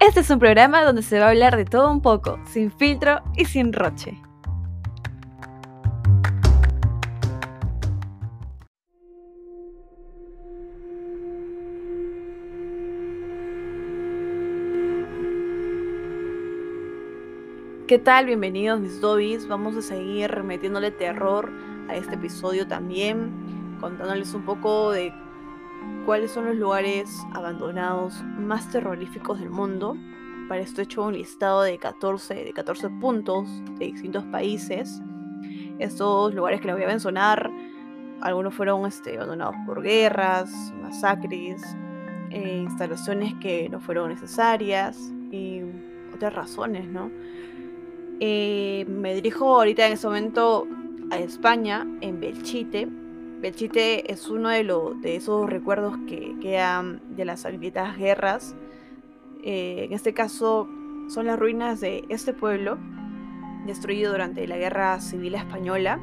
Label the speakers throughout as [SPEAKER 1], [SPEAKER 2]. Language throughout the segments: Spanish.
[SPEAKER 1] Este es un programa donde se va a hablar de todo un poco, sin filtro y sin roche. ¿Qué tal? Bienvenidos mis dobbies. Vamos a seguir metiéndole terror a este episodio también, contándoles un poco de cuáles son los lugares abandonados más terroríficos del mundo. Para esto he hecho un listado de 14, de 14 puntos de distintos países. Estos lugares que les voy a mencionar, algunos fueron este, abandonados por guerras, masacres, eh, instalaciones que no fueron necesarias y otras razones, ¿no? Eh, me dirijo ahorita en ese momento a España, en Belchite. Belchite es uno de, de esos recuerdos que quedan de las sangrientas guerras. Eh, en este caso son las ruinas de este pueblo, destruido durante la Guerra Civil Española.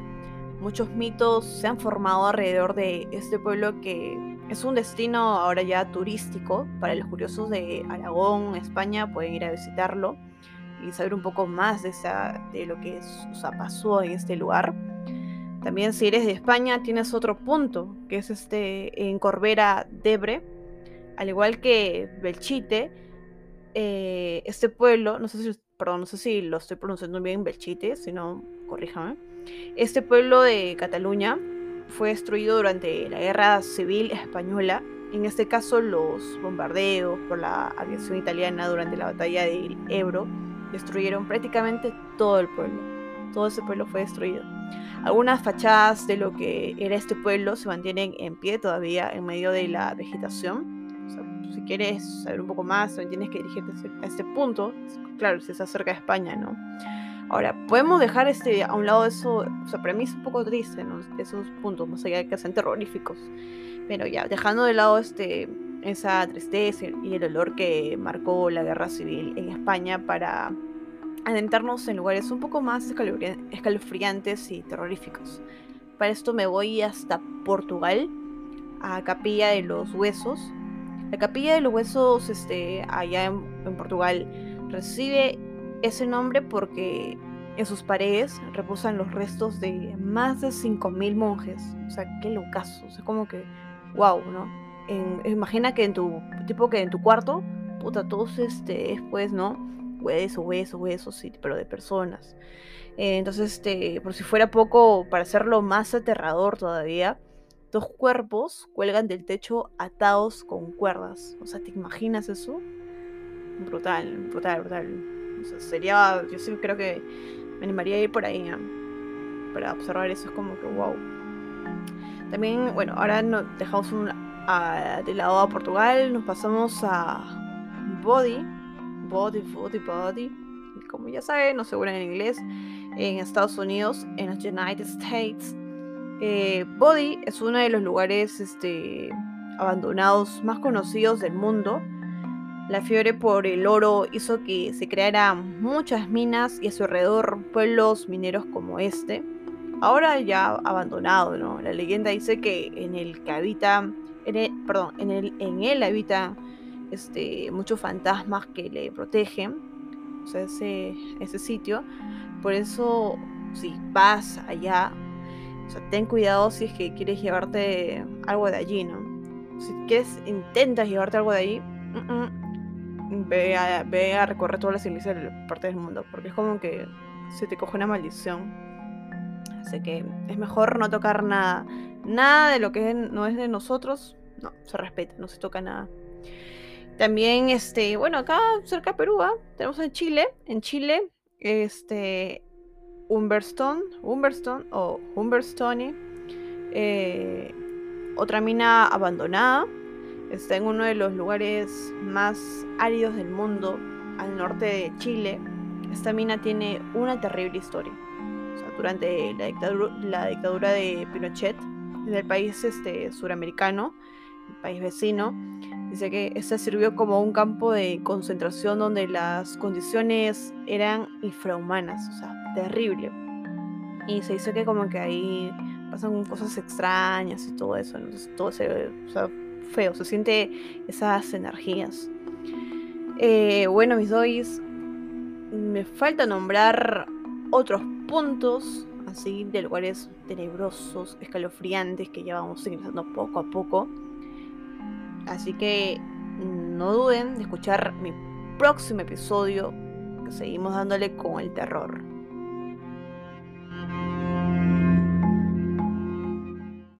[SPEAKER 1] Muchos mitos se han formado alrededor de este pueblo que es un destino ahora ya turístico para los curiosos de Aragón, España, pueden ir a visitarlo y saber un poco más de, esa, de lo que pasó en este lugar. También si eres de España tienes otro punto, que es este en Corbera Debre, al igual que Belchite, eh, este pueblo, no sé si, perdón, no sé si lo estoy pronunciando bien Belchite, si no, corríjame. Este pueblo de Cataluña fue destruido durante la Guerra Civil Española, en este caso los bombardeos por la aviación italiana durante la batalla del Ebro destruyeron prácticamente todo el pueblo. Todo ese pueblo fue destruido. Algunas fachadas de lo que era este pueblo se mantienen en pie todavía en medio de la vegetación. si quieres saber un poco más, tienes que dirigirte a este punto. Claro, si estás cerca de España, ¿no? Ahora, podemos dejar este, a un lado eso, o sea, para mí es un poco triste, ¿no? Esos puntos, más allá de que sean terroríficos. Pero ya, dejando de lado este, esa tristeza y el dolor que marcó la guerra civil en España para adentrarnos en lugares un poco más escalofriantes y terroríficos. Para esto me voy hasta Portugal, a Capilla de los Huesos. La Capilla de los Huesos, este, allá en, Portugal, recibe ese nombre porque en sus paredes reposan los restos de más de 5.000 monjes. O sea, qué locazo. O sea, como que, wow, ¿no? imagina que en tu, tipo que en tu cuarto, puta, todos este, después, ¿no? Huesos, huesos, huesos, sí, pero de personas. Eh, entonces, este, por si fuera poco, para hacerlo más aterrador todavía, dos cuerpos cuelgan del techo atados con cuerdas. O sea, ¿te imaginas eso? Brutal, brutal, brutal. Sería, yo sí creo que me animaría a ir por ahí para observar eso. Es como que, wow. También, bueno, ahora no, dejamos un de lado a Portugal, nos pasamos a Body, Body, Body, Body. Como ya saben, no se en inglés, en Estados Unidos, en los United States. Eh, Body es uno de los lugares este, abandonados más conocidos del mundo. La fiebre por el oro hizo que se crearan muchas minas y a su alrededor pueblos mineros como este. Ahora ya abandonado, ¿no? La leyenda dice que en el que habita perdón, en él, en él habitan este, muchos fantasmas que le protegen, o sea, ese, ese sitio. Por eso, si vas allá, o sea, ten cuidado si es que quieres llevarte algo de allí, ¿no? Si quieres, intentas llevarte algo de allí, ve, a, ve, a, recorrer todas las iglesias de partes del mundo, porque es como que se te coge una maldición. Así que es mejor no tocar nada. Nada de lo que no es de nosotros, no, se respeta, no se toca nada. También, este, bueno, acá cerca de Perú, tenemos en Chile, en Chile, este, Humberstone, Humberstone o Humberstone, eh, otra mina abandonada, está en uno de los lugares más áridos del mundo, al norte de Chile. Esta mina tiene una terrible historia. durante la dictadura, la dictadura de Pinochet, en el país este, suramericano, el país vecino, dice que este sirvió como un campo de concentración donde las condiciones eran infrahumanas, o sea, terrible. Y se dice que como que ahí pasan cosas extrañas y todo eso, entonces todo se, o sea, feo, se siente esas energías. Eh, bueno, mis dois, me falta nombrar otros puntos así de lugares tenebrosos, escalofriantes que ya vamos ingresando poco a poco. Así que no duden de escuchar mi próximo episodio, que seguimos dándole con el terror.